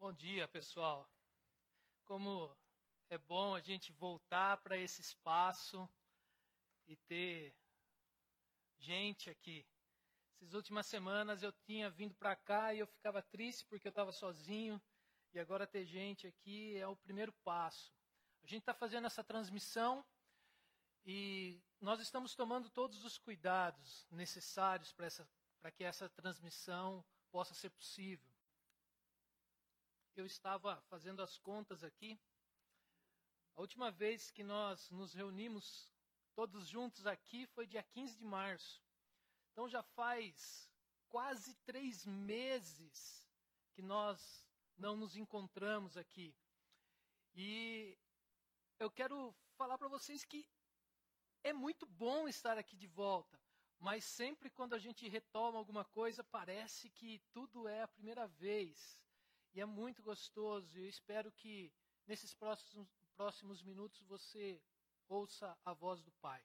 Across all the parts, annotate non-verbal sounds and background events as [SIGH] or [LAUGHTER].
Bom dia, pessoal. Como é bom a gente voltar para esse espaço e ter gente aqui. Essas últimas semanas eu tinha vindo para cá e eu ficava triste porque eu estava sozinho. E agora ter gente aqui é o primeiro passo. A gente está fazendo essa transmissão e nós estamos tomando todos os cuidados necessários para que essa transmissão possa ser possível eu estava fazendo as contas aqui. A última vez que nós nos reunimos todos juntos aqui foi dia 15 de março. Então já faz quase três meses que nós não nos encontramos aqui. E eu quero falar para vocês que é muito bom estar aqui de volta, mas sempre quando a gente retoma alguma coisa, parece que tudo é a primeira vez. E é muito gostoso. E eu espero que nesses próximos, próximos minutos você ouça a voz do Pai.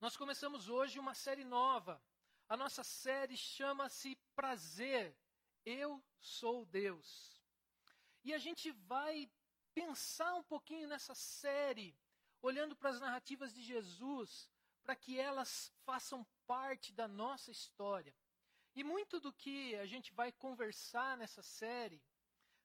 Nós começamos hoje uma série nova. A nossa série chama-se Prazer. Eu sou Deus. E a gente vai pensar um pouquinho nessa série, olhando para as narrativas de Jesus, para que elas façam parte da nossa história. E muito do que a gente vai conversar nessa série,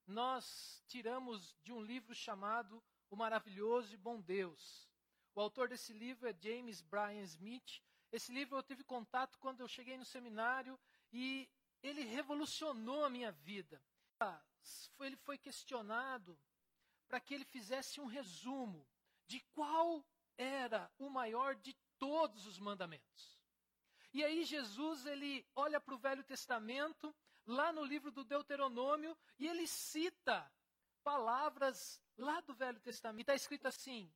nós tiramos de um livro chamado O Maravilhoso e Bom Deus. O autor desse livro é James Bryan Smith. Esse livro eu tive contato quando eu cheguei no seminário e ele revolucionou a minha vida. Ele foi questionado para que ele fizesse um resumo de qual era o maior de todos os mandamentos. E aí Jesus ele olha para o Velho Testamento, lá no livro do Deuteronômio, e ele cita palavras lá do Velho Testamento. Está escrito assim: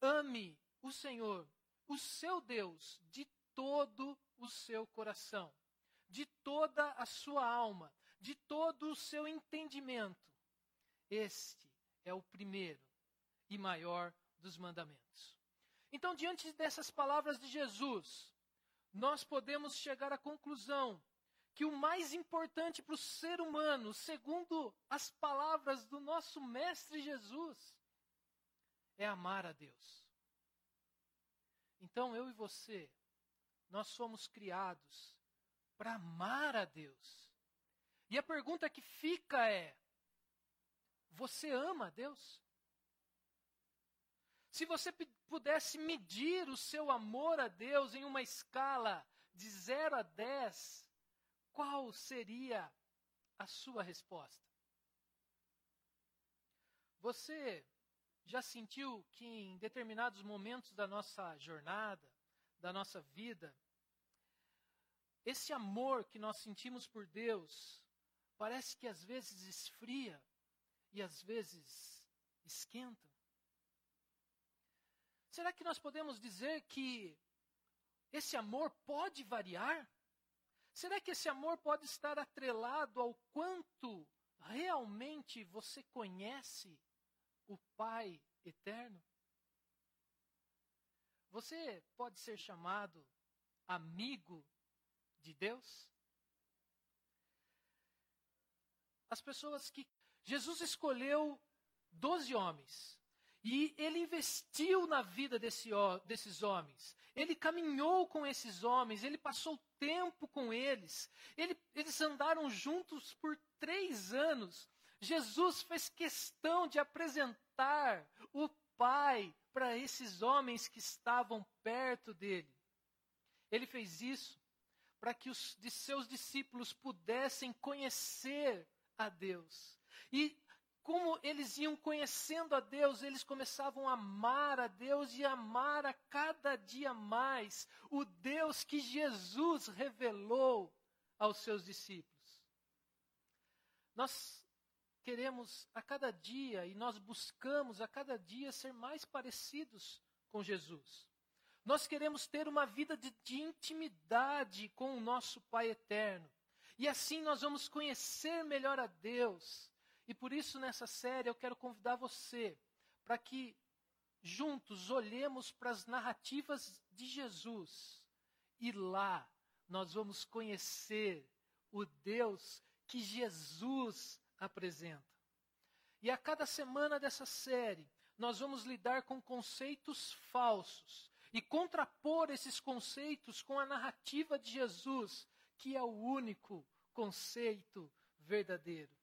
ame o Senhor, o seu Deus, de todo o seu coração, de toda a sua alma, de todo o seu entendimento. Este é o primeiro e maior dos mandamentos. Então, diante dessas palavras de Jesus, nós podemos chegar à conclusão que o mais importante para o ser humano, segundo as palavras do nosso Mestre Jesus, é amar a Deus. Então eu e você, nós somos criados para amar a Deus. E a pergunta que fica é: você ama a Deus? Se você pudesse medir o seu amor a Deus em uma escala de 0 a 10, qual seria a sua resposta? Você já sentiu que em determinados momentos da nossa jornada, da nossa vida, esse amor que nós sentimos por Deus parece que às vezes esfria e às vezes esquenta? Será que nós podemos dizer que esse amor pode variar? Será que esse amor pode estar atrelado ao quanto realmente você conhece o Pai eterno? Você pode ser chamado amigo de Deus? As pessoas que. Jesus escolheu doze homens e ele investiu na vida desse, desses homens. Ele caminhou com esses homens, ele passou tempo com eles. Ele, eles andaram juntos por três anos. Jesus fez questão de apresentar o Pai para esses homens que estavam perto dele. Ele fez isso para que os de seus discípulos pudessem conhecer a Deus. E como eles iam conhecendo a Deus, eles começavam a amar a Deus e amar a cada dia mais o Deus que Jesus revelou aos seus discípulos. Nós queremos a cada dia e nós buscamos a cada dia ser mais parecidos com Jesus. Nós queremos ter uma vida de, de intimidade com o nosso Pai eterno. E assim nós vamos conhecer melhor a Deus e por isso, nessa série, eu quero convidar você para que juntos olhemos para as narrativas de Jesus e lá nós vamos conhecer o Deus que Jesus apresenta. E a cada semana dessa série, nós vamos lidar com conceitos falsos e contrapor esses conceitos com a narrativa de Jesus, que é o único conceito verdadeiro.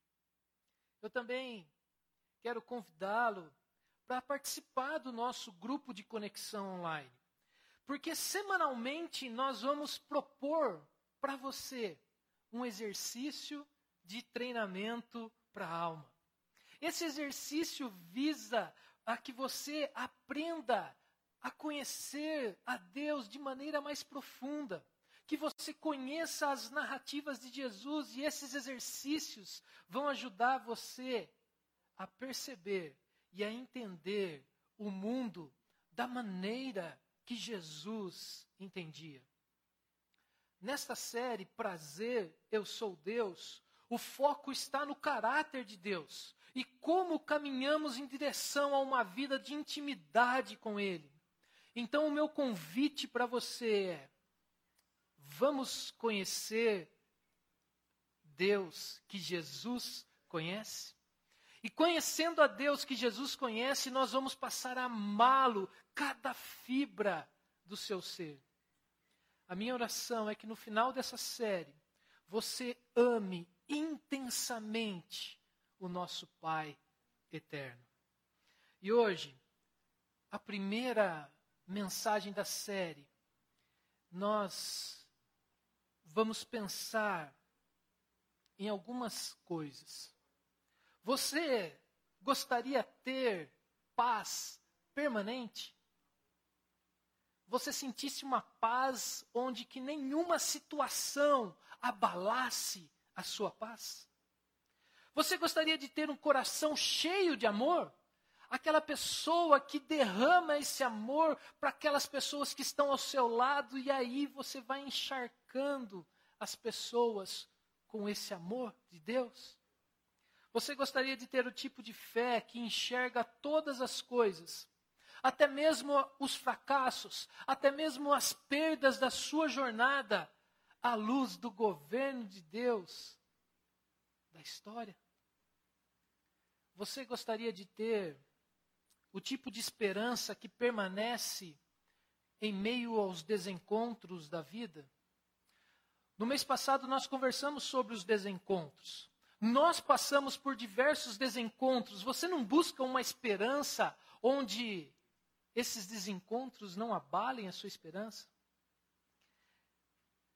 Eu também quero convidá-lo para participar do nosso grupo de conexão online. Porque semanalmente nós vamos propor para você um exercício de treinamento para a alma. Esse exercício visa a que você aprenda a conhecer a Deus de maneira mais profunda, que você conheça as narrativas de Jesus e esses exercícios vão ajudar você a perceber e a entender o mundo da maneira que Jesus entendia. Nesta série, Prazer, Eu Sou Deus, o foco está no caráter de Deus e como caminhamos em direção a uma vida de intimidade com Ele. Então, o meu convite para você é: vamos conhecer Deus que Jesus conhece? E conhecendo a Deus que Jesus conhece, nós vamos passar a amá-lo cada fibra do seu ser. A minha oração é que no final dessa série você ame intensamente o nosso Pai eterno. E hoje, a primeira mensagem da série, nós vamos pensar em algumas coisas. Você gostaria ter paz permanente? Você sentisse uma paz onde que nenhuma situação abalasse a sua paz? Você gostaria de ter um coração cheio de amor? Aquela pessoa que derrama esse amor para aquelas pessoas que estão ao seu lado, e aí você vai encharcando as pessoas com esse amor de Deus? Você gostaria de ter o tipo de fé que enxerga todas as coisas, até mesmo os fracassos, até mesmo as perdas da sua jornada, à luz do governo de Deus, da história? Você gostaria de ter o tipo de esperança que permanece em meio aos desencontros da vida? No mês passado, nós conversamos sobre os desencontros. Nós passamos por diversos desencontros. Você não busca uma esperança onde esses desencontros não abalem a sua esperança?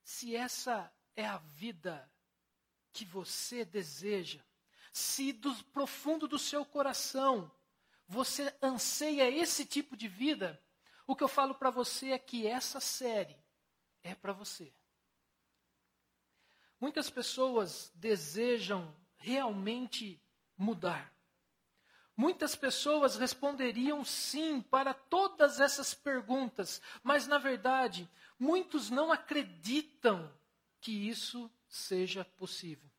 Se essa é a vida que você deseja, se do profundo do seu coração você anseia esse tipo de vida, o que eu falo para você é que essa série é para você. Muitas pessoas desejam realmente mudar. Muitas pessoas responderiam sim para todas essas perguntas, mas na verdade, muitos não acreditam que isso seja possível.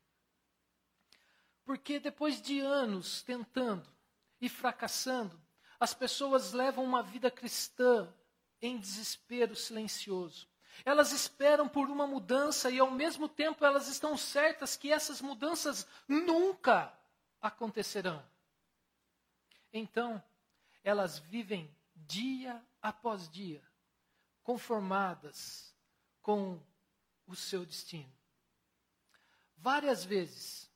Porque depois de anos tentando e fracassando, as pessoas levam uma vida cristã em desespero silencioso. Elas esperam por uma mudança e, ao mesmo tempo, elas estão certas que essas mudanças nunca acontecerão. Então, elas vivem dia após dia, conformadas com o seu destino. Várias vezes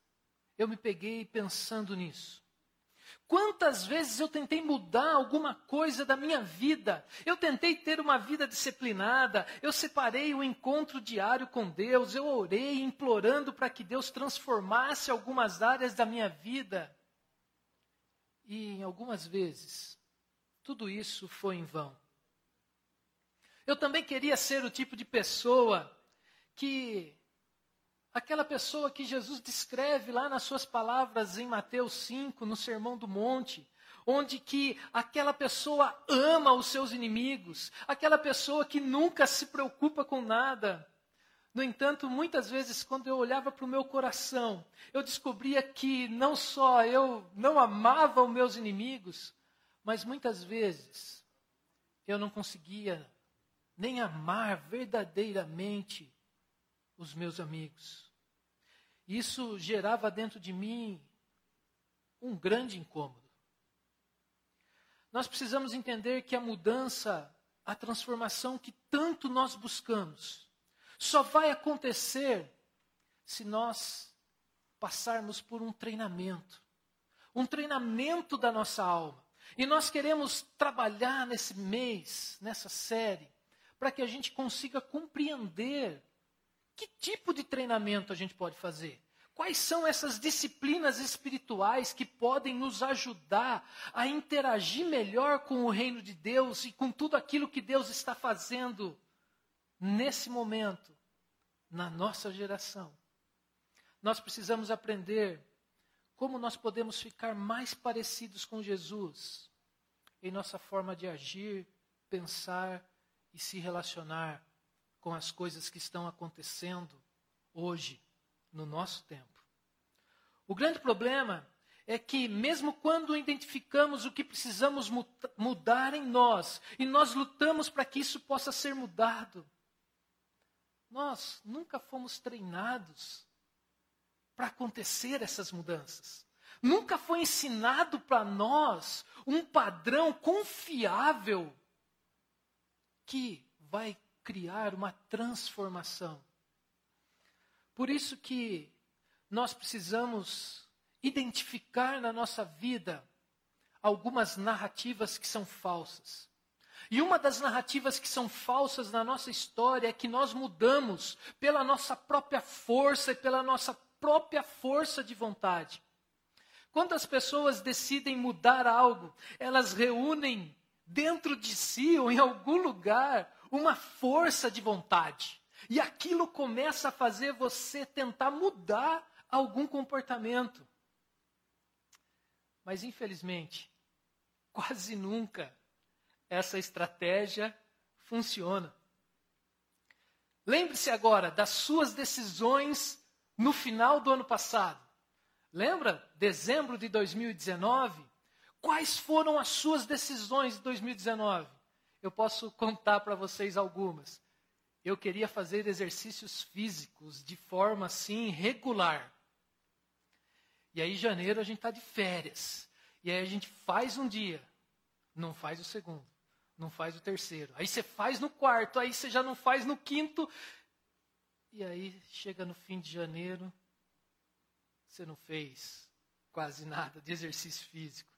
eu me peguei pensando nisso. Quantas vezes eu tentei mudar alguma coisa da minha vida? Eu tentei ter uma vida disciplinada, eu separei o um encontro diário com Deus, eu orei implorando para que Deus transformasse algumas áreas da minha vida. E em algumas vezes, tudo isso foi em vão. Eu também queria ser o tipo de pessoa que Aquela pessoa que Jesus descreve lá nas suas palavras em Mateus 5, no Sermão do Monte, onde que aquela pessoa ama os seus inimigos, aquela pessoa que nunca se preocupa com nada. No entanto, muitas vezes, quando eu olhava para o meu coração, eu descobria que não só eu não amava os meus inimigos, mas muitas vezes eu não conseguia nem amar verdadeiramente os meus amigos. Isso gerava dentro de mim um grande incômodo. Nós precisamos entender que a mudança, a transformação que tanto nós buscamos, só vai acontecer se nós passarmos por um treinamento um treinamento da nossa alma. E nós queremos trabalhar nesse mês, nessa série, para que a gente consiga compreender que tipo de treinamento a gente pode fazer. Quais são essas disciplinas espirituais que podem nos ajudar a interagir melhor com o reino de Deus e com tudo aquilo que Deus está fazendo nesse momento, na nossa geração? Nós precisamos aprender como nós podemos ficar mais parecidos com Jesus em nossa forma de agir, pensar e se relacionar com as coisas que estão acontecendo hoje, no nosso tempo. O grande problema é que, mesmo quando identificamos o que precisamos mudar em nós, e nós lutamos para que isso possa ser mudado, nós nunca fomos treinados para acontecer essas mudanças. Nunca foi ensinado para nós um padrão confiável que vai criar uma transformação. Por isso que nós precisamos identificar na nossa vida algumas narrativas que são falsas. E uma das narrativas que são falsas na nossa história é que nós mudamos pela nossa própria força e pela nossa própria força de vontade. Quando as pessoas decidem mudar algo, elas reúnem dentro de si ou em algum lugar uma força de vontade. E aquilo começa a fazer você tentar mudar algum comportamento. Mas, infelizmente, quase nunca essa estratégia funciona. Lembre-se agora das suas decisões no final do ano passado. Lembra? Dezembro de 2019. Quais foram as suas decisões de 2019? Eu posso contar para vocês algumas. Eu queria fazer exercícios físicos de forma assim regular. E aí, janeiro, a gente está de férias. E aí a gente faz um dia, não faz o segundo, não faz o terceiro. Aí você faz no quarto, aí você já não faz no quinto. E aí chega no fim de janeiro, você não fez quase nada de exercício físico.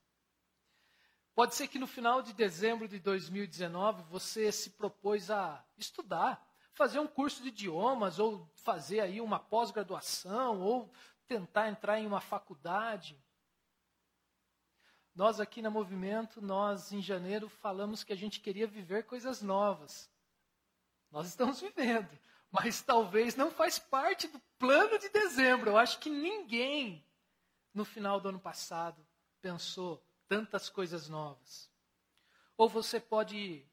Pode ser que no final de dezembro de 2019 você se propôs a estudar, fazer um curso de idiomas, ou fazer aí uma pós-graduação, ou tentar entrar em uma faculdade. Nós aqui na Movimento, nós em janeiro falamos que a gente queria viver coisas novas. Nós estamos vivendo mas talvez não faz parte do plano de dezembro. Eu acho que ninguém no final do ano passado pensou tantas coisas novas. Ou você pode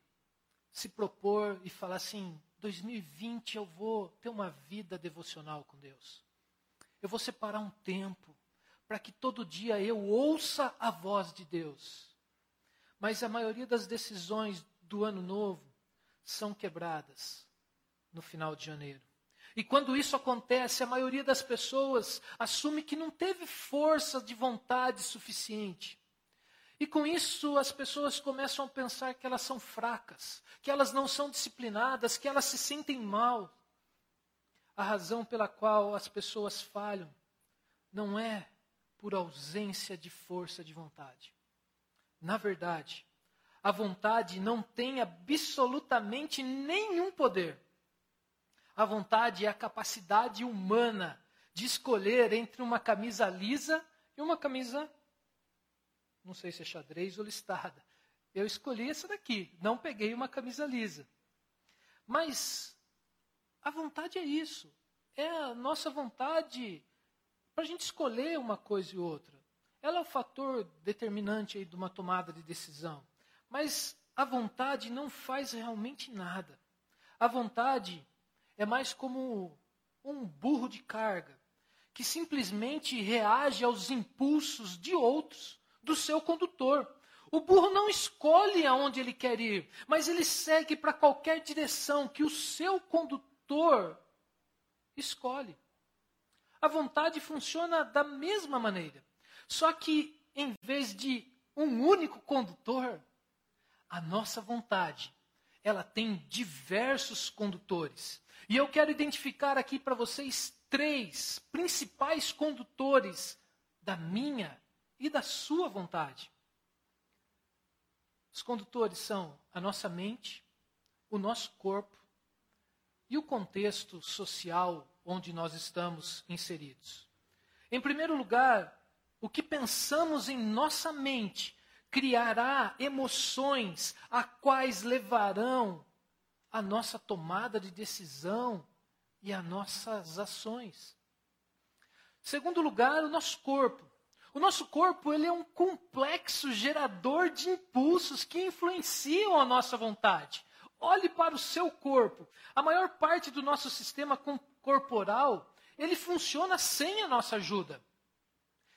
se propor e falar assim: 2020 eu vou ter uma vida devocional com Deus. Eu vou separar um tempo para que todo dia eu ouça a voz de Deus. Mas a maioria das decisões do ano novo são quebradas no final de janeiro. E quando isso acontece, a maioria das pessoas assume que não teve força de vontade suficiente. E com isso as pessoas começam a pensar que elas são fracas, que elas não são disciplinadas, que elas se sentem mal. A razão pela qual as pessoas falham não é por ausência de força de vontade. Na verdade, a vontade não tem absolutamente nenhum poder a vontade é a capacidade humana de escolher entre uma camisa lisa e uma camisa, não sei se é xadrez ou listada. Eu escolhi essa daqui, não peguei uma camisa lisa. Mas a vontade é isso. É a nossa vontade para a gente escolher uma coisa e outra. Ela é o fator determinante aí de uma tomada de decisão. Mas a vontade não faz realmente nada. A vontade é mais como um burro de carga, que simplesmente reage aos impulsos de outros, do seu condutor. O burro não escolhe aonde ele quer ir, mas ele segue para qualquer direção que o seu condutor escolhe. A vontade funciona da mesma maneira. Só que em vez de um único condutor, a nossa vontade, ela tem diversos condutores. E eu quero identificar aqui para vocês três principais condutores da minha e da sua vontade. Os condutores são a nossa mente, o nosso corpo e o contexto social onde nós estamos inseridos. Em primeiro lugar, o que pensamos em nossa mente criará emoções a quais levarão a nossa tomada de decisão e as nossas ações. Segundo lugar, o nosso corpo. O nosso corpo ele é um complexo gerador de impulsos que influenciam a nossa vontade. Olhe para o seu corpo. A maior parte do nosso sistema corporal, ele funciona sem a nossa ajuda.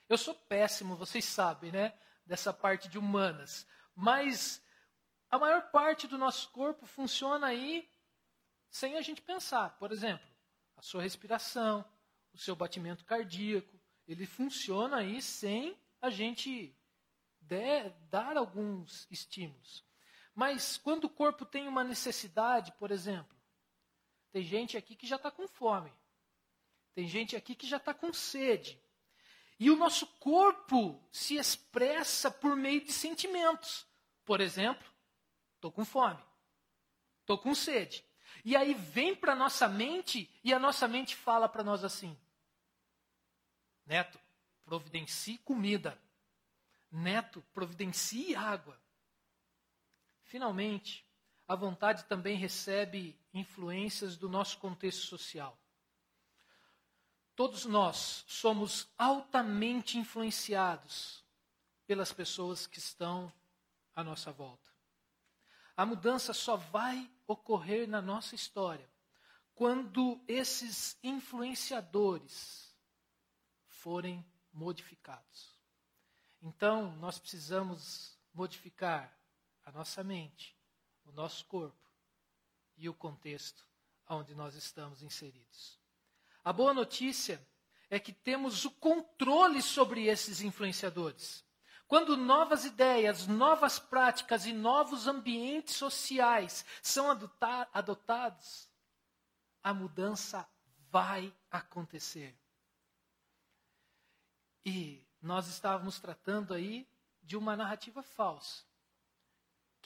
Eu sou péssimo, vocês sabem, né? Dessa parte de humanas. Mas a maior parte do nosso corpo funciona aí sem a gente pensar. Por exemplo, a sua respiração, o seu batimento cardíaco, ele funciona aí sem a gente der, dar alguns estímulos. Mas quando o corpo tem uma necessidade, por exemplo, tem gente aqui que já está com fome, tem gente aqui que já está com sede. E o nosso corpo se expressa por meio de sentimentos. Por exemplo, estou com fome, estou com sede. E aí vem para a nossa mente e a nossa mente fala para nós assim: Neto, providencie comida. Neto, providencie água. Finalmente, a vontade também recebe influências do nosso contexto social. Todos nós somos altamente influenciados pelas pessoas que estão à nossa volta. A mudança só vai ocorrer na nossa história quando esses influenciadores forem modificados. Então, nós precisamos modificar a nossa mente, o nosso corpo e o contexto onde nós estamos inseridos. A boa notícia é que temos o controle sobre esses influenciadores. Quando novas ideias, novas práticas e novos ambientes sociais são adotados, a mudança vai acontecer. E nós estávamos tratando aí de uma narrativa falsa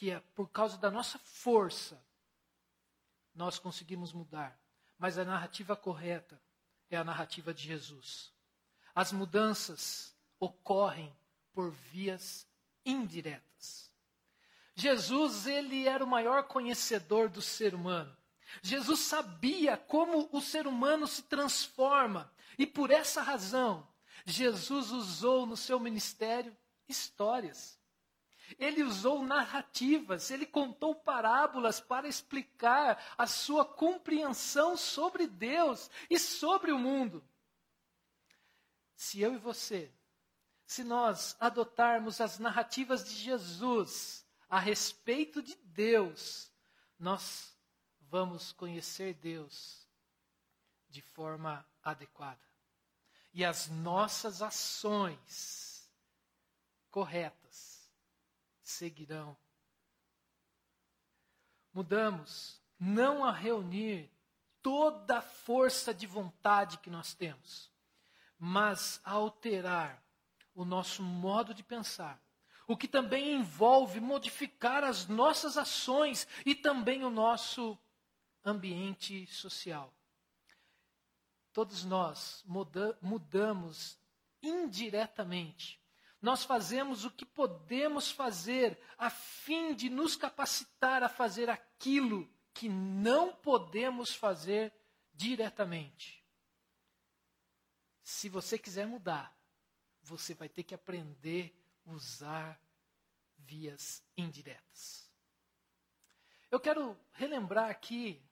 que é por causa da nossa força nós conseguimos mudar. Mas a narrativa correta é a narrativa de Jesus. As mudanças ocorrem por vias indiretas. Jesus, ele era o maior conhecedor do ser humano. Jesus sabia como o ser humano se transforma e por essa razão, Jesus usou no seu ministério histórias. Ele usou narrativas, ele contou parábolas para explicar a sua compreensão sobre Deus e sobre o mundo. Se eu e você, se nós adotarmos as narrativas de Jesus a respeito de Deus, nós vamos conhecer Deus de forma adequada. E as nossas ações corretas seguirão. Mudamos não a reunir toda a força de vontade que nós temos, mas a alterar o nosso modo de pensar, o que também envolve modificar as nossas ações e também o nosso ambiente social. Todos nós muda, mudamos indiretamente nós fazemos o que podemos fazer a fim de nos capacitar a fazer aquilo que não podemos fazer diretamente. Se você quiser mudar, você vai ter que aprender a usar vias indiretas. Eu quero relembrar aqui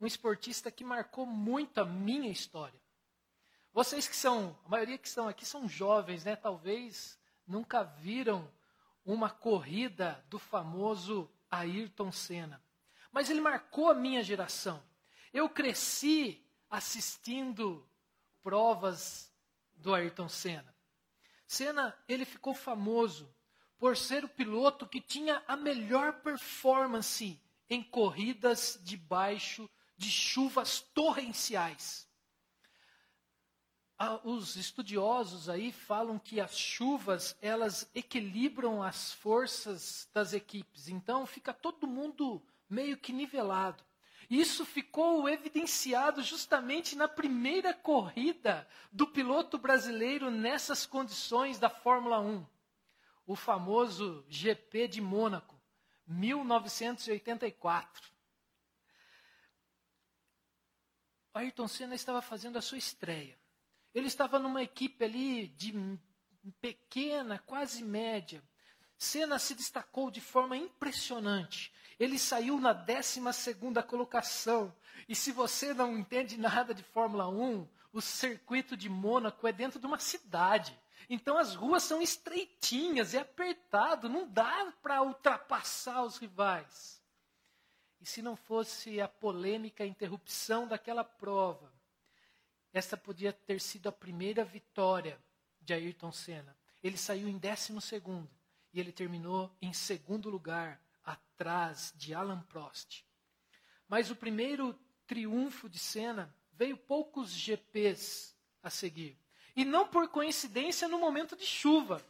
um esportista que marcou muito a minha história. Vocês que são, a maioria que estão aqui são jovens, né? Talvez nunca viram uma corrida do famoso Ayrton Senna. Mas ele marcou a minha geração. Eu cresci assistindo provas do Ayrton Senna. Senna, ele ficou famoso por ser o piloto que tinha a melhor performance em corridas debaixo de chuvas torrenciais. Ah, os estudiosos aí falam que as chuvas elas equilibram as forças das equipes, então fica todo mundo meio que nivelado. Isso ficou evidenciado justamente na primeira corrida do piloto brasileiro nessas condições da Fórmula 1, o famoso GP de Mônaco, 1984. Ayrton Senna estava fazendo a sua estreia. Ele estava numa equipe ali de pequena, quase média. Senna se destacou de forma impressionante. Ele saiu na 12 colocação. E se você não entende nada de Fórmula 1, o circuito de Mônaco é dentro de uma cidade. Então as ruas são estreitinhas, é apertado, não dá para ultrapassar os rivais. Se não fosse a polêmica interrupção daquela prova, esta podia ter sido a primeira vitória de Ayrton Senna. Ele saiu em décimo segundo e ele terminou em segundo lugar, atrás de Alan Prost. Mas o primeiro triunfo de Senna veio poucos GPs a seguir. E não por coincidência no momento de chuva.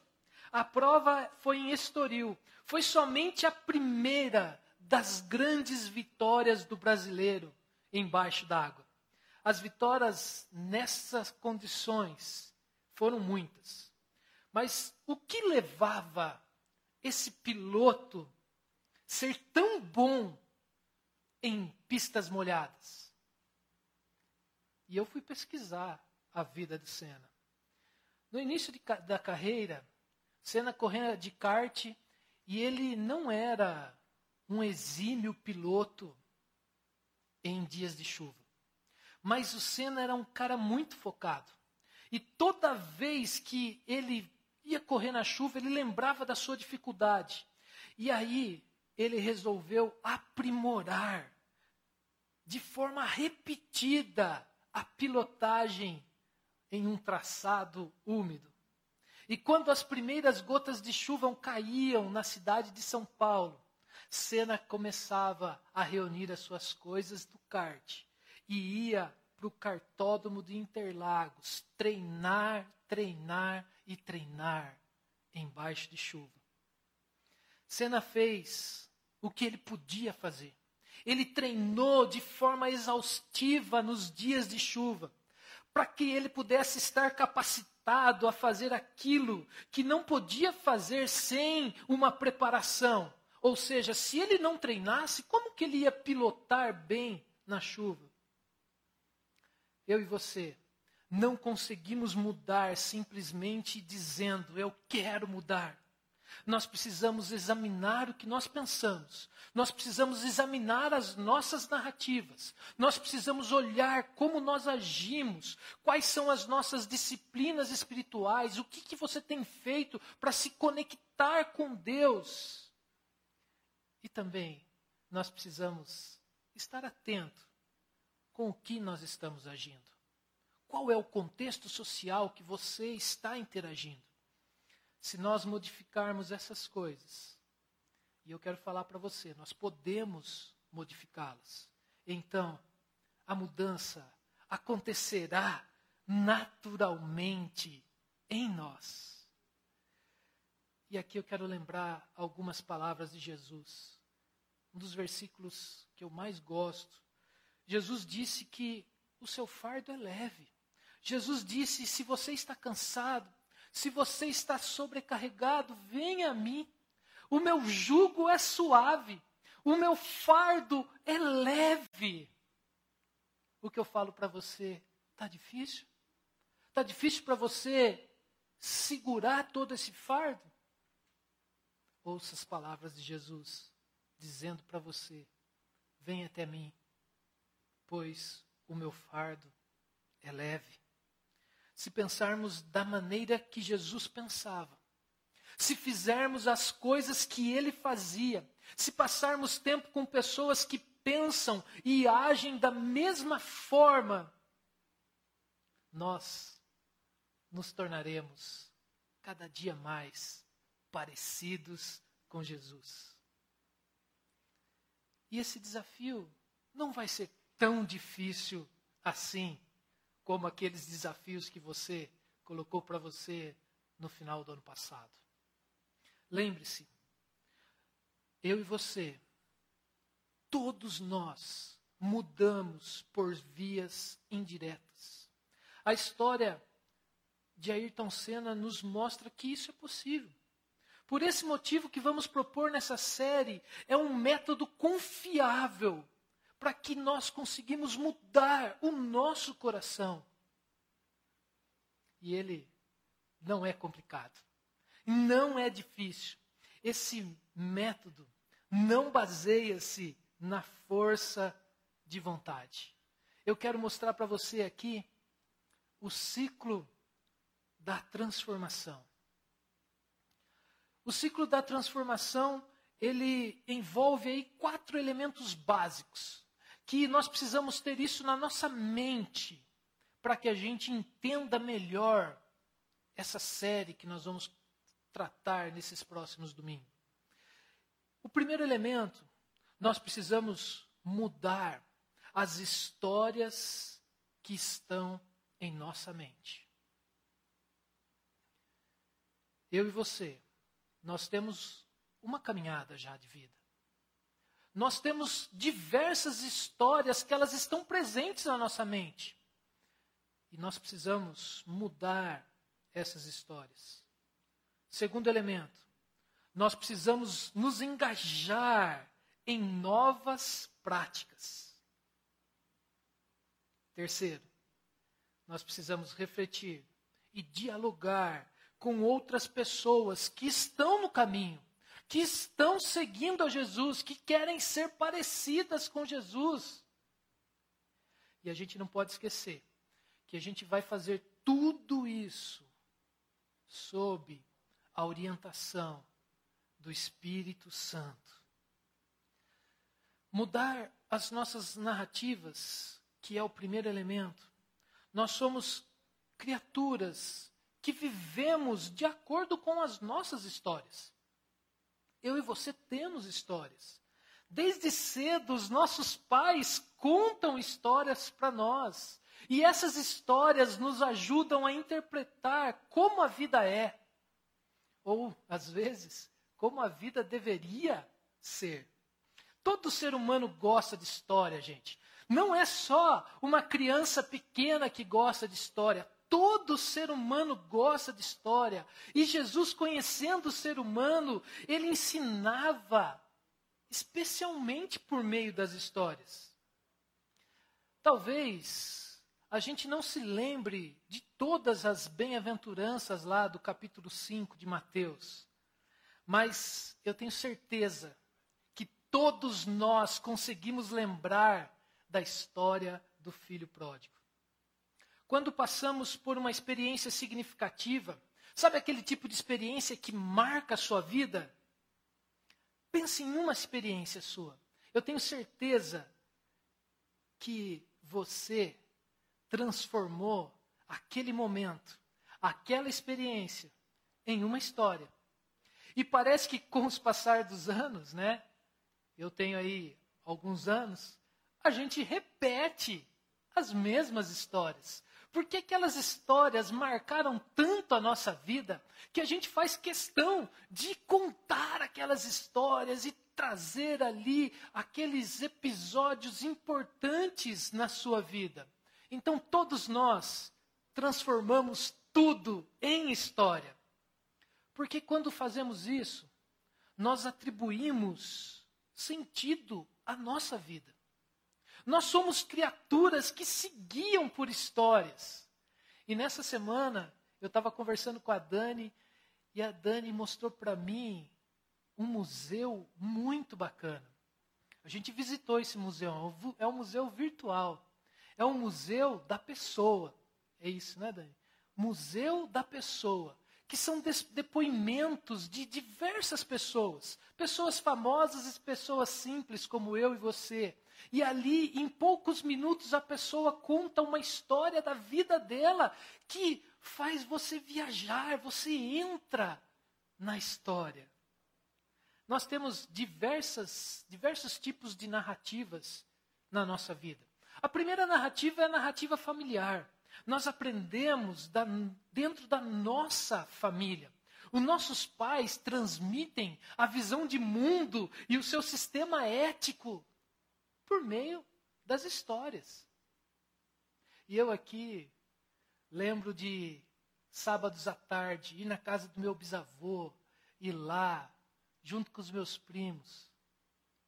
A prova foi em Estoril. Foi somente a primeira das grandes vitórias do brasileiro embaixo d'água. As vitórias nessas condições foram muitas. Mas o que levava esse piloto ser tão bom em pistas molhadas? E eu fui pesquisar a vida de Senna. No início de, da carreira, Senna corria de kart e ele não era um exímio piloto em dias de chuva. Mas o Senna era um cara muito focado. E toda vez que ele ia correr na chuva, ele lembrava da sua dificuldade. E aí ele resolveu aprimorar de forma repetida a pilotagem em um traçado úmido. E quando as primeiras gotas de chuva caíam na cidade de São Paulo, Senna começava a reunir as suas coisas do kart e ia para o cartódromo de Interlagos treinar, treinar e treinar embaixo de chuva. Senna fez o que ele podia fazer. Ele treinou de forma exaustiva nos dias de chuva, para que ele pudesse estar capacitado a fazer aquilo que não podia fazer sem uma preparação. Ou seja, se ele não treinasse, como que ele ia pilotar bem na chuva? eu e você, não conseguimos mudar simplesmente dizendo eu quero mudar. Nós precisamos examinar o que nós pensamos. Nós precisamos examinar as nossas narrativas. Nós precisamos olhar como nós agimos, quais são as nossas disciplinas espirituais, o que, que você tem feito para se conectar com Deus. E também nós precisamos estar atento com o que nós estamos agindo. Qual é o contexto social que você está interagindo? Se nós modificarmos essas coisas, e eu quero falar para você, nós podemos modificá-las. Então, a mudança acontecerá naturalmente em nós. E aqui eu quero lembrar algumas palavras de Jesus. Um dos versículos que eu mais gosto Jesus disse que o seu fardo é leve. Jesus disse: se você está cansado, se você está sobrecarregado, venha a mim. O meu jugo é suave, o meu fardo é leve. O que eu falo para você está difícil? Está difícil para você segurar todo esse fardo? Ouça as palavras de Jesus dizendo para você: venha até mim pois o meu fardo é leve. Se pensarmos da maneira que Jesus pensava, se fizermos as coisas que ele fazia, se passarmos tempo com pessoas que pensam e agem da mesma forma, nós nos tornaremos cada dia mais parecidos com Jesus. E esse desafio não vai ser tão difícil assim como aqueles desafios que você colocou para você no final do ano passado. Lembre-se, eu e você, todos nós mudamos por vias indiretas. A história de Ayrton Senna nos mostra que isso é possível. Por esse motivo que vamos propor nessa série é um método confiável para que nós conseguimos mudar o nosso coração. E ele não é complicado. Não é difícil. Esse método não baseia-se na força de vontade. Eu quero mostrar para você aqui o ciclo da transformação. O ciclo da transformação, ele envolve aí quatro elementos básicos, que nós precisamos ter isso na nossa mente, para que a gente entenda melhor essa série que nós vamos tratar nesses próximos domingos. O primeiro elemento, nós precisamos mudar as histórias que estão em nossa mente. Eu e você, nós temos uma caminhada já de vida. Nós temos diversas histórias que elas estão presentes na nossa mente. E nós precisamos mudar essas histórias. Segundo elemento, nós precisamos nos engajar em novas práticas. Terceiro, nós precisamos refletir e dialogar com outras pessoas que estão no caminho, que estão seguindo a Jesus, que querem ser parecidas com Jesus. E a gente não pode esquecer que a gente vai fazer tudo isso sob a orientação do Espírito Santo. Mudar as nossas narrativas, que é o primeiro elemento. Nós somos criaturas que vivemos de acordo com as nossas histórias. Eu e você temos histórias. Desde cedo, os nossos pais contam histórias para nós. E essas histórias nos ajudam a interpretar como a vida é. Ou, às vezes, como a vida deveria ser. Todo ser humano gosta de história, gente. Não é só uma criança pequena que gosta de história. Todo ser humano gosta de história. E Jesus, conhecendo o ser humano, ele ensinava, especialmente por meio das histórias. Talvez a gente não se lembre de todas as bem-aventuranças lá do capítulo 5 de Mateus, mas eu tenho certeza que todos nós conseguimos lembrar da história do filho pródigo. Quando passamos por uma experiência significativa, sabe aquele tipo de experiência que marca a sua vida? Pense em uma experiência sua. Eu tenho certeza que você transformou aquele momento, aquela experiência, em uma história. E parece que com os passar dos anos, né? Eu tenho aí alguns anos, a gente repete as mesmas histórias. Porque aquelas histórias marcaram tanto a nossa vida que a gente faz questão de contar aquelas histórias e trazer ali aqueles episódios importantes na sua vida. Então todos nós transformamos tudo em história. Porque quando fazemos isso, nós atribuímos sentido à nossa vida. Nós somos criaturas que se guiam por histórias. E nessa semana, eu estava conversando com a Dani, e a Dani mostrou para mim um museu muito bacana. A gente visitou esse museu, é um museu virtual. É um museu da pessoa. É isso, né, Dani? Museu da pessoa que são depoimentos de diversas pessoas, pessoas famosas e pessoas simples como eu e você. E ali, em poucos minutos, a pessoa conta uma história da vida dela que faz você viajar, você entra na história. Nós temos diversas, diversos tipos de narrativas na nossa vida. A primeira narrativa é a narrativa familiar. Nós aprendemos da, dentro da nossa família. Os nossos pais transmitem a visão de mundo e o seu sistema ético por meio das histórias. E eu aqui lembro de sábados à tarde ir na casa do meu bisavô, ir lá, junto com os meus primos,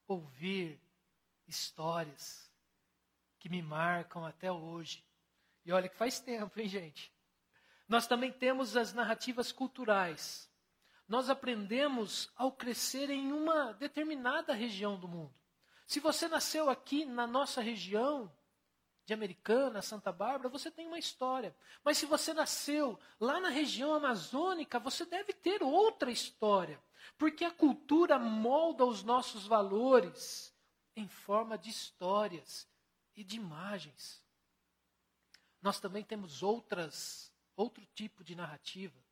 ouvir histórias que me marcam até hoje. E olha que faz tempo, hein, gente? Nós também temos as narrativas culturais. Nós aprendemos ao crescer em uma determinada região do mundo. Se você nasceu aqui na nossa região, de Americana, Santa Bárbara, você tem uma história. Mas se você nasceu lá na região amazônica, você deve ter outra história. Porque a cultura molda os nossos valores em forma de histórias e de imagens. Nós também temos outras, outro tipo de narrativa,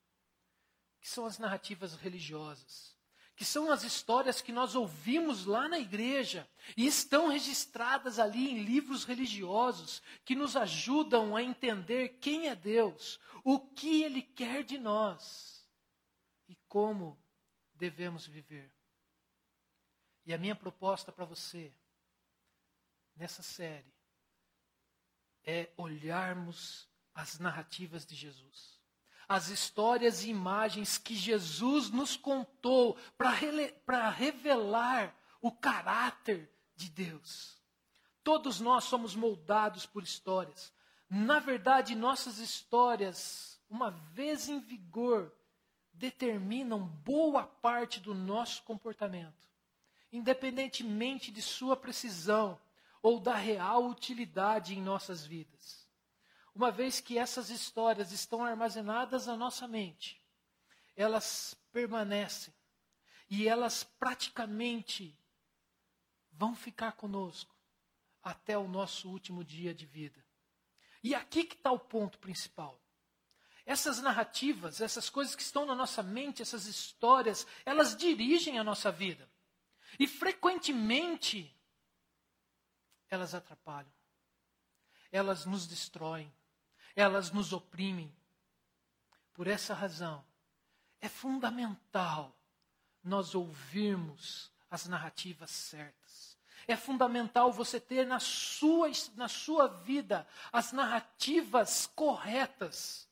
que são as narrativas religiosas que são as histórias que nós ouvimos lá na igreja e estão registradas ali em livros religiosos que nos ajudam a entender quem é Deus, o que Ele quer de nós e como devemos viver. E a minha proposta para você, nessa série, é olharmos as narrativas de Jesus as histórias e imagens que Jesus nos contou para revelar o caráter de Deus. Todos nós somos moldados por histórias. Na verdade, nossas histórias, uma vez em vigor, determinam boa parte do nosso comportamento, independentemente de sua precisão ou da real utilidade em nossas vidas uma vez que essas histórias estão armazenadas na nossa mente, elas permanecem e elas praticamente vão ficar conosco até o nosso último dia de vida. E aqui que está o ponto principal. Essas narrativas, essas coisas que estão na nossa mente, essas histórias, elas dirigem a nossa vida. E frequentemente elas atrapalham. Elas nos destroem elas nos oprimem. Por essa razão, é fundamental nós ouvirmos as narrativas certas. É fundamental você ter na sua, na sua vida as narrativas corretas.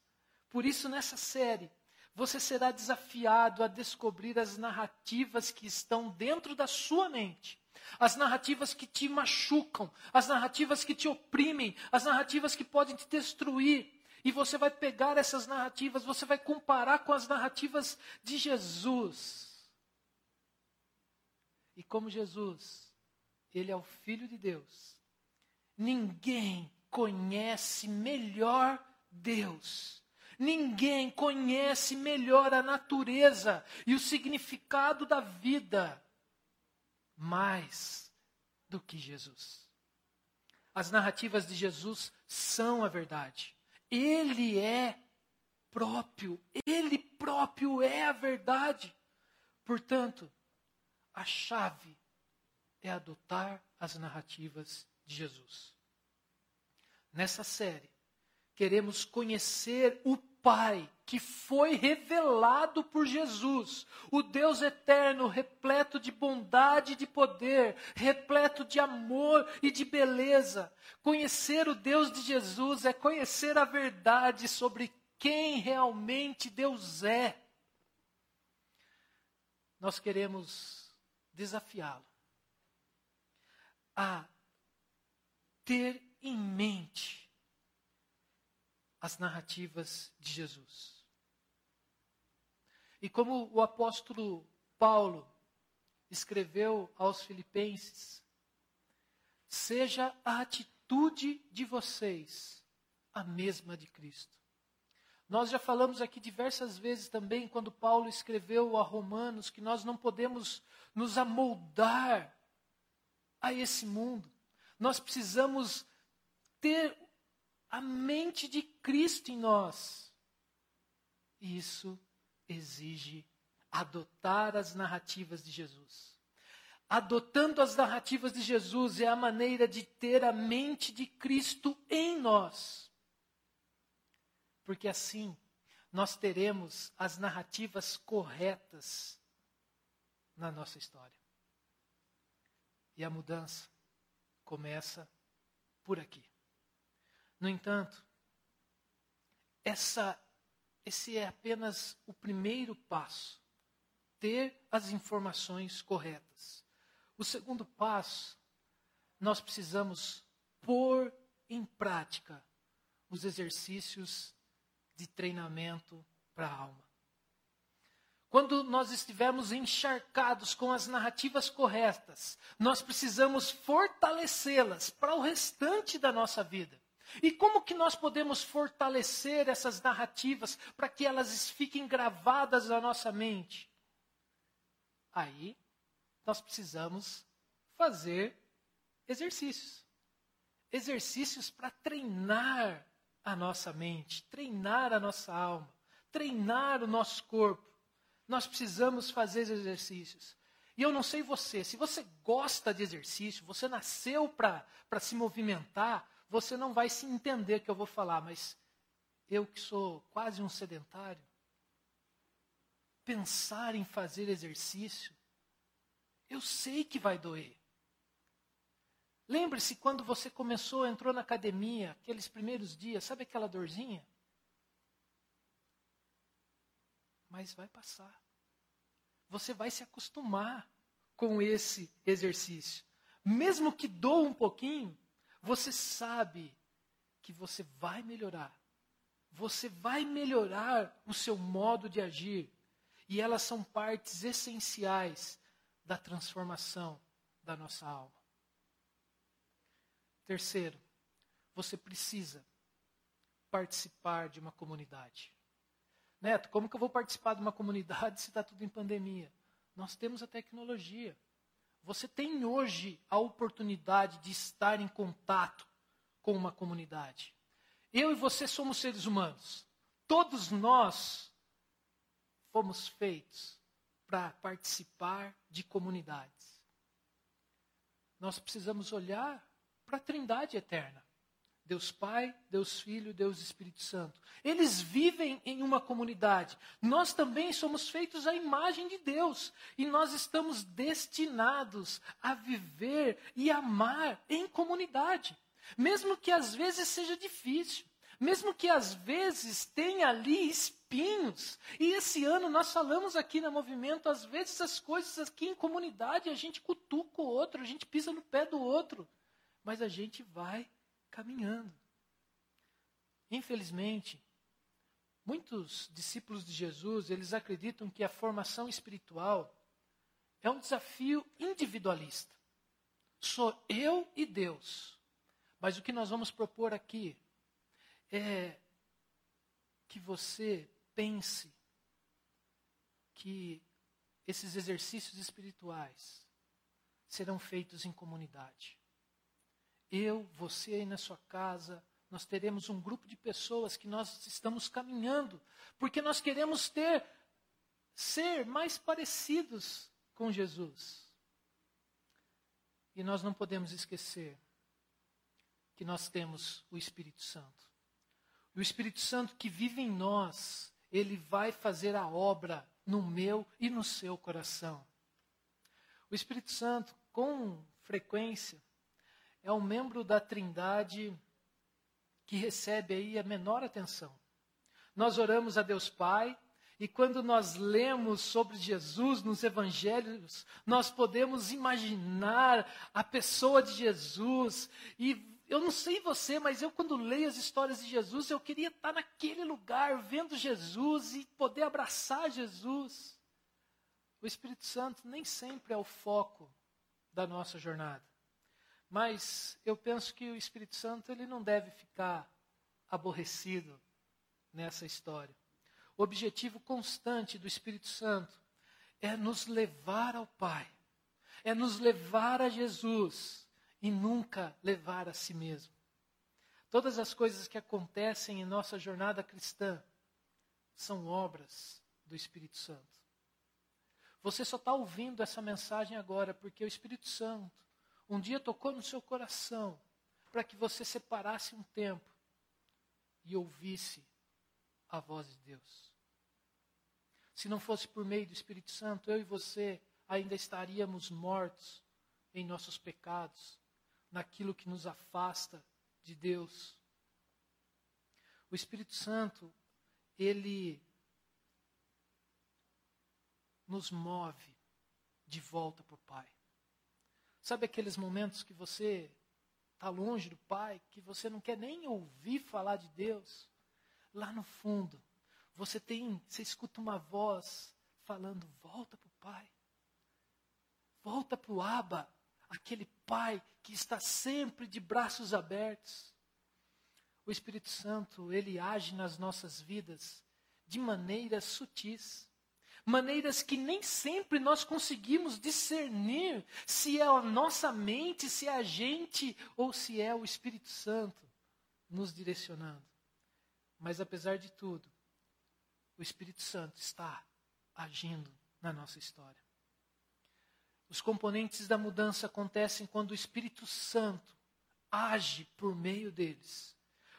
Por isso, nessa série, você será desafiado a descobrir as narrativas que estão dentro da sua mente as narrativas que te machucam, as narrativas que te oprimem, as narrativas que podem te destruir. E você vai pegar essas narrativas, você vai comparar com as narrativas de Jesus. E como Jesus, ele é o Filho de Deus, ninguém conhece melhor Deus. Ninguém conhece melhor a natureza e o significado da vida mais do que Jesus. As narrativas de Jesus são a verdade. Ele é próprio, ele próprio é a verdade. Portanto, a chave é adotar as narrativas de Jesus. Nessa série, queremos conhecer o Pai que foi revelado por Jesus, o Deus eterno, repleto de bondade e de poder, repleto de amor e de beleza. Conhecer o Deus de Jesus é conhecer a verdade sobre quem realmente Deus é. Nós queremos desafiá-lo a ter em mente as narrativas de Jesus. E como o apóstolo Paulo escreveu aos Filipenses, seja a atitude de vocês a mesma de Cristo. Nós já falamos aqui diversas vezes também, quando Paulo escreveu a Romanos, que nós não podemos nos amoldar a esse mundo. Nós precisamos ter a mente de Cristo em nós. isso exige adotar as narrativas de Jesus. Adotando as narrativas de Jesus é a maneira de ter a mente de Cristo em nós. Porque assim nós teremos as narrativas corretas na nossa história. E a mudança começa por aqui. No entanto, essa, esse é apenas o primeiro passo ter as informações corretas. O segundo passo, nós precisamos pôr em prática os exercícios de treinamento para a alma. Quando nós estivermos encharcados com as narrativas corretas, nós precisamos fortalecê-las para o restante da nossa vida. E como que nós podemos fortalecer essas narrativas para que elas fiquem gravadas na nossa mente? Aí nós precisamos fazer exercícios. Exercícios para treinar a nossa mente, treinar a nossa alma, treinar o nosso corpo. Nós precisamos fazer exercícios. E eu não sei você, se você gosta de exercício, você nasceu para se movimentar, você não vai se entender que eu vou falar, mas eu que sou quase um sedentário, pensar em fazer exercício, eu sei que vai doer. Lembre-se quando você começou, entrou na academia, aqueles primeiros dias, sabe aquela dorzinha? Mas vai passar. Você vai se acostumar com esse exercício. Mesmo que doa um pouquinho, você sabe que você vai melhorar. Você vai melhorar o seu modo de agir. E elas são partes essenciais da transformação da nossa alma. Terceiro, você precisa participar de uma comunidade. Neto, como que eu vou participar de uma comunidade [LAUGHS] se está tudo em pandemia? Nós temos a tecnologia. Você tem hoje a oportunidade de estar em contato com uma comunidade. Eu e você somos seres humanos. Todos nós fomos feitos para participar de comunidades. Nós precisamos olhar para a Trindade eterna. Deus Pai, Deus Filho, Deus Espírito Santo. Eles vivem em uma comunidade. Nós também somos feitos à imagem de Deus. E nós estamos destinados a viver e amar em comunidade. Mesmo que às vezes seja difícil. Mesmo que às vezes tenha ali espinhos. E esse ano nós falamos aqui no movimento, às vezes as coisas aqui em comunidade, a gente cutuca o outro, a gente pisa no pé do outro. Mas a gente vai caminhando. Infelizmente, muitos discípulos de Jesus, eles acreditam que a formação espiritual é um desafio individualista. Sou eu e Deus. Mas o que nós vamos propor aqui é que você pense que esses exercícios espirituais serão feitos em comunidade. Eu, você aí na sua casa, nós teremos um grupo de pessoas que nós estamos caminhando, porque nós queremos ter, ser mais parecidos com Jesus. E nós não podemos esquecer que nós temos o Espírito Santo. O Espírito Santo que vive em nós, ele vai fazer a obra no meu e no seu coração. O Espírito Santo, com frequência, é um membro da Trindade que recebe aí a menor atenção. Nós oramos a Deus Pai, e quando nós lemos sobre Jesus nos evangelhos, nós podemos imaginar a pessoa de Jesus. E eu não sei você, mas eu quando leio as histórias de Jesus, eu queria estar naquele lugar, vendo Jesus e poder abraçar Jesus. O Espírito Santo nem sempre é o foco da nossa jornada. Mas eu penso que o Espírito Santo ele não deve ficar aborrecido nessa história. O objetivo constante do Espírito Santo é nos levar ao Pai, é nos levar a Jesus e nunca levar a si mesmo. Todas as coisas que acontecem em nossa jornada cristã são obras do Espírito Santo. Você só está ouvindo essa mensagem agora porque o Espírito Santo um dia tocou no seu coração para que você separasse um tempo e ouvisse a voz de Deus. Se não fosse por meio do Espírito Santo, eu e você ainda estaríamos mortos em nossos pecados, naquilo que nos afasta de Deus. O Espírito Santo, ele nos move de volta para o Pai. Sabe aqueles momentos que você está longe do Pai, que você não quer nem ouvir falar de Deus? Lá no fundo, você tem, você escuta uma voz falando: volta para o Pai. Volta para o Abba, aquele Pai que está sempre de braços abertos. O Espírito Santo, ele age nas nossas vidas de maneiras sutis maneiras que nem sempre nós conseguimos discernir se é a nossa mente, se é a gente ou se é o Espírito Santo nos direcionando. Mas apesar de tudo, o Espírito Santo está agindo na nossa história. Os componentes da mudança acontecem quando o Espírito Santo age por meio deles.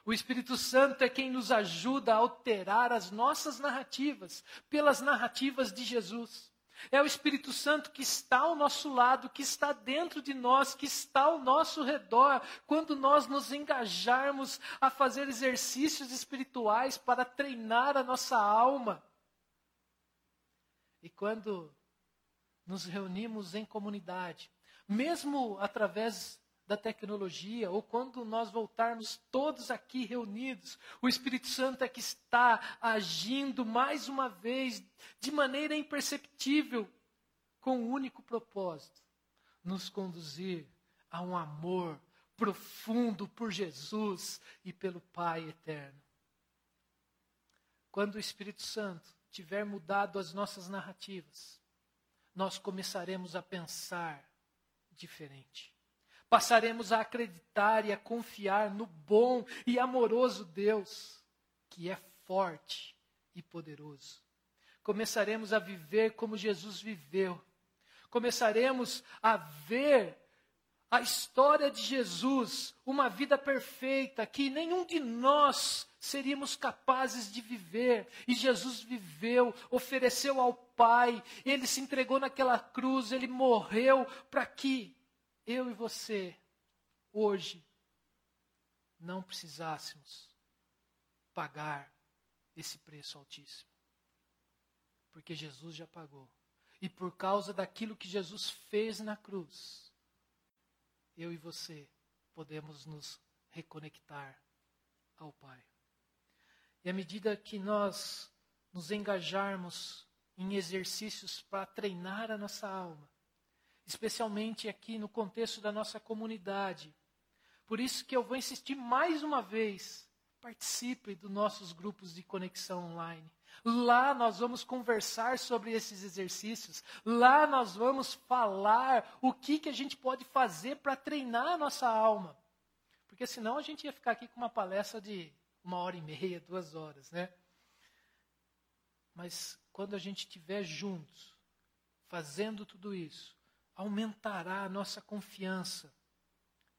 O Espírito Santo é quem nos ajuda a alterar as nossas narrativas pelas narrativas de Jesus. É o Espírito Santo que está ao nosso lado, que está dentro de nós, que está ao nosso redor, quando nós nos engajarmos a fazer exercícios espirituais para treinar a nossa alma. E quando nos reunimos em comunidade, mesmo através da tecnologia, ou quando nós voltarmos todos aqui reunidos, o Espírito Santo é que está agindo mais uma vez, de maneira imperceptível, com o um único propósito: nos conduzir a um amor profundo por Jesus e pelo Pai eterno. Quando o Espírito Santo tiver mudado as nossas narrativas, nós começaremos a pensar diferente passaremos a acreditar e a confiar no bom e amoroso Deus, que é forte e poderoso. Começaremos a viver como Jesus viveu. Começaremos a ver a história de Jesus, uma vida perfeita que nenhum de nós seríamos capazes de viver. E Jesus viveu, ofereceu ao Pai, ele se entregou naquela cruz, ele morreu para que eu e você, hoje, não precisássemos pagar esse preço altíssimo. Porque Jesus já pagou. E por causa daquilo que Jesus fez na cruz, eu e você podemos nos reconectar ao Pai. E à medida que nós nos engajarmos em exercícios para treinar a nossa alma, especialmente aqui no contexto da nossa comunidade. Por isso que eu vou insistir mais uma vez, participe dos nossos grupos de conexão online. Lá nós vamos conversar sobre esses exercícios. Lá nós vamos falar o que, que a gente pode fazer para treinar a nossa alma. Porque senão a gente ia ficar aqui com uma palestra de uma hora e meia, duas horas, né? Mas quando a gente estiver juntos, fazendo tudo isso, aumentará a nossa confiança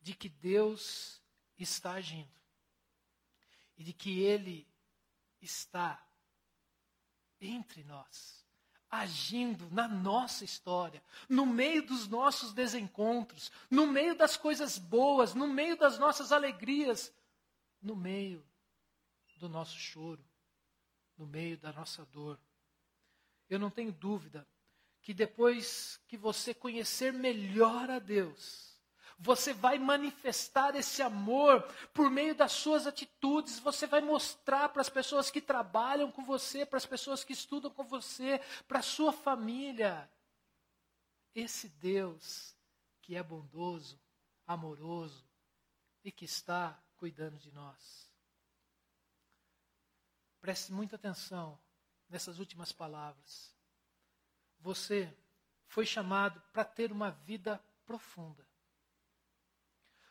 de que Deus está agindo e de que Ele está entre nós, agindo na nossa história, no meio dos nossos desencontros, no meio das coisas boas, no meio das nossas alegrias, no meio do nosso choro, no meio da nossa dor. Eu não tenho dúvida que depois que você conhecer melhor a Deus, você vai manifestar esse amor por meio das suas atitudes, você vai mostrar para as pessoas que trabalham com você, para as pessoas que estudam com você, para a sua família, esse Deus que é bondoso, amoroso e que está cuidando de nós. Preste muita atenção nessas últimas palavras. Você foi chamado para ter uma vida profunda.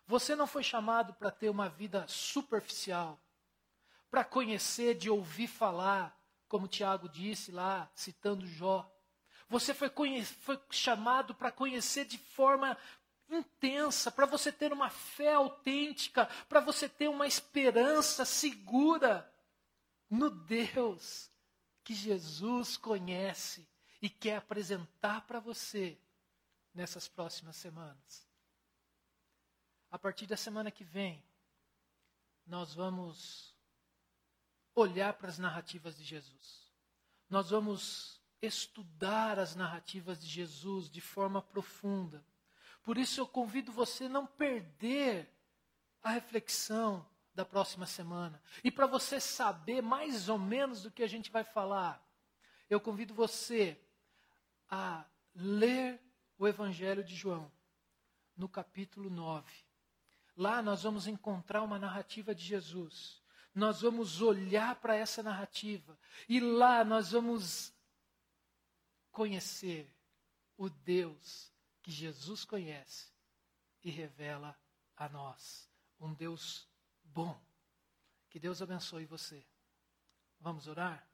Você não foi chamado para ter uma vida superficial, para conhecer, de ouvir falar como Tiago disse lá, citando Jó. Você foi, foi chamado para conhecer de forma intensa, para você ter uma fé autêntica, para você ter uma esperança segura no Deus que Jesus conhece e quer apresentar para você nessas próximas semanas. A partir da semana que vem, nós vamos olhar para as narrativas de Jesus. Nós vamos estudar as narrativas de Jesus de forma profunda. Por isso eu convido você a não perder a reflexão da próxima semana. E para você saber mais ou menos do que a gente vai falar, eu convido você a ler o Evangelho de João, no capítulo 9. Lá nós vamos encontrar uma narrativa de Jesus. Nós vamos olhar para essa narrativa e lá nós vamos conhecer o Deus que Jesus conhece e revela a nós. Um Deus bom. Que Deus abençoe você. Vamos orar?